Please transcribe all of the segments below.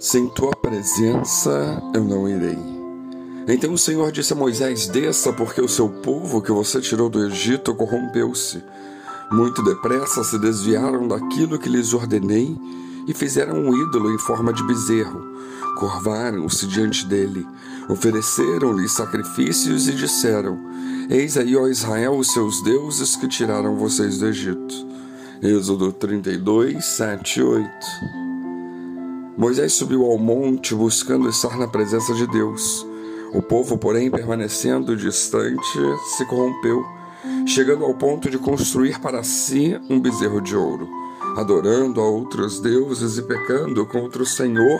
Sem tua presença eu não irei. Então o Senhor disse a Moisés: Desça, porque o seu povo que você tirou do Egito corrompeu-se. Muito depressa se desviaram daquilo que lhes ordenei e fizeram um ídolo em forma de bezerro. Curvaram-se diante dele, ofereceram-lhe sacrifícios e disseram: Eis aí, ó Israel, os seus deuses que tiraram vocês do Egito. Êxodo 32, 7 e 8. Moisés subiu ao monte buscando estar na presença de Deus. O povo, porém, permanecendo distante, se corrompeu, chegando ao ponto de construir para si um bezerro de ouro, adorando a outros deuses e pecando contra o Senhor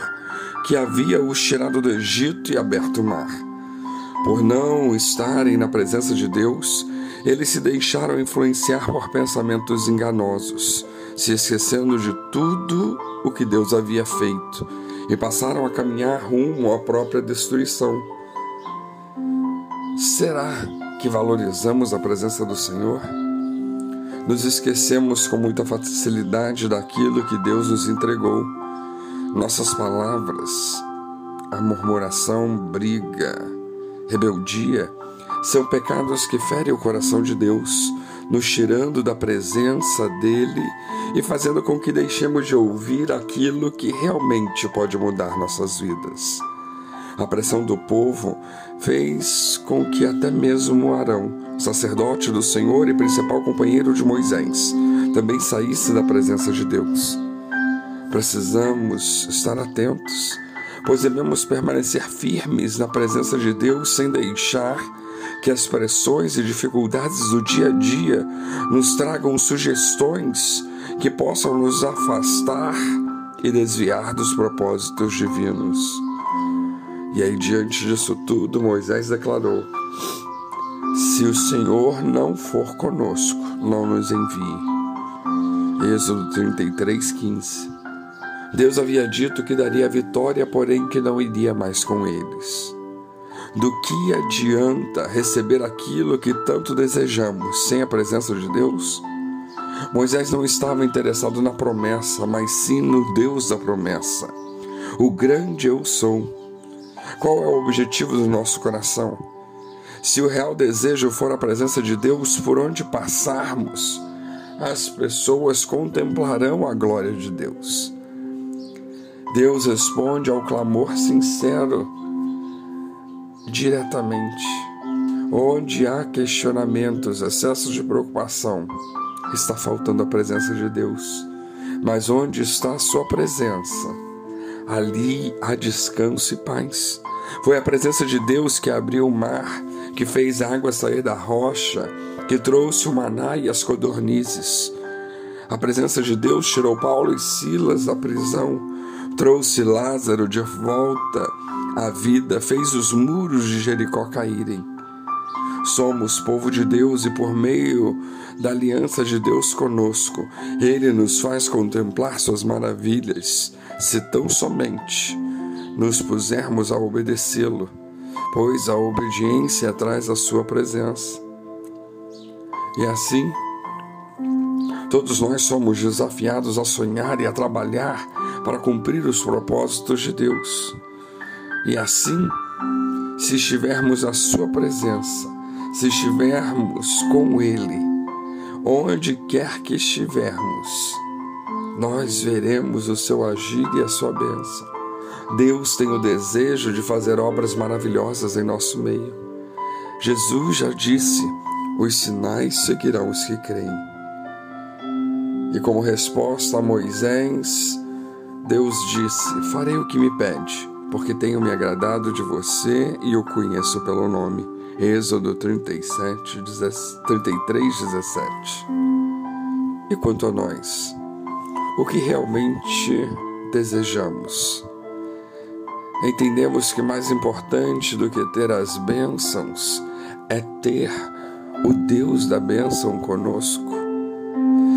que havia os tirado do Egito e aberto o mar. Por não estarem na presença de Deus, eles se deixaram influenciar por pensamentos enganosos, se esquecendo de tudo o que Deus havia feito e passaram a caminhar rumo à própria destruição. Será que valorizamos a presença do Senhor? Nos esquecemos com muita facilidade daquilo que Deus nos entregou. Nossas palavras, a murmuração, briga, rebeldia, são pecados que ferem o coração de Deus, nos tirando da presença dele e fazendo com que deixemos de ouvir aquilo que realmente pode mudar nossas vidas. A pressão do povo fez com que até mesmo Arão, sacerdote do Senhor e principal companheiro de Moisés, também saísse da presença de Deus. Precisamos estar atentos, pois devemos permanecer firmes na presença de Deus sem deixar que as pressões e dificuldades do dia a dia nos tragam sugestões que possam nos afastar e desviar dos propósitos divinos. E aí, diante disso tudo, Moisés declarou: Se o Senhor não for conosco, não nos envie. Êxodo 33, 15. Deus havia dito que daria vitória, porém que não iria mais com eles. Do que adianta receber aquilo que tanto desejamos sem a presença de Deus? Moisés não estava interessado na promessa, mas sim no Deus da promessa. O grande eu sou. Qual é o objetivo do nosso coração? Se o real desejo for a presença de Deus por onde passarmos, as pessoas contemplarão a glória de Deus. Deus responde ao clamor sincero diretamente. Onde há questionamentos, excessos de preocupação, está faltando a presença de Deus. Mas onde está a sua presença, ali há descanso e paz. Foi a presença de Deus que abriu o mar, que fez a água sair da rocha, que trouxe o maná e as codornizes. A presença de Deus tirou Paulo e Silas da prisão, trouxe Lázaro de volta a vida fez os muros de Jericó caírem. Somos povo de Deus e por meio da aliança de Deus conosco, Ele nos faz contemplar Suas maravilhas, se tão somente nos pusermos a obedecê-lo, pois a obediência traz a Sua presença. E assim, todos nós somos desafiados a sonhar e a trabalhar para cumprir os propósitos de Deus. E assim, se estivermos à Sua presença, se estivermos com Ele, onde quer que estivermos, nós veremos o seu agir e a sua bênção. Deus tem o desejo de fazer obras maravilhosas em nosso meio. Jesus já disse: os sinais seguirão os que creem. E como resposta a Moisés, Deus disse: Farei o que me pede porque tenho me agradado de você e o conheço pelo nome. Êxodo 37, 33, 17. E quanto a nós, o que realmente desejamos? Entendemos que mais importante do que ter as bênçãos é ter o Deus da bênção conosco.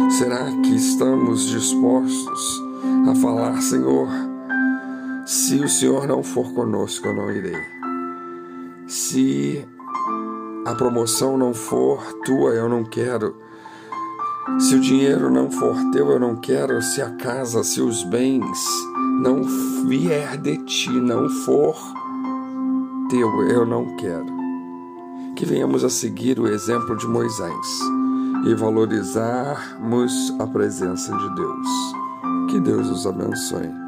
Será que estamos dispostos a falar, Senhor? Se o Senhor não for conosco, eu não irei. Se a promoção não for tua, eu não quero. Se o dinheiro não for teu, eu não quero. Se a casa, se os bens não vier de ti, não for teu, eu não quero. Que venhamos a seguir o exemplo de Moisés e valorizarmos a presença de Deus. Que Deus os abençoe.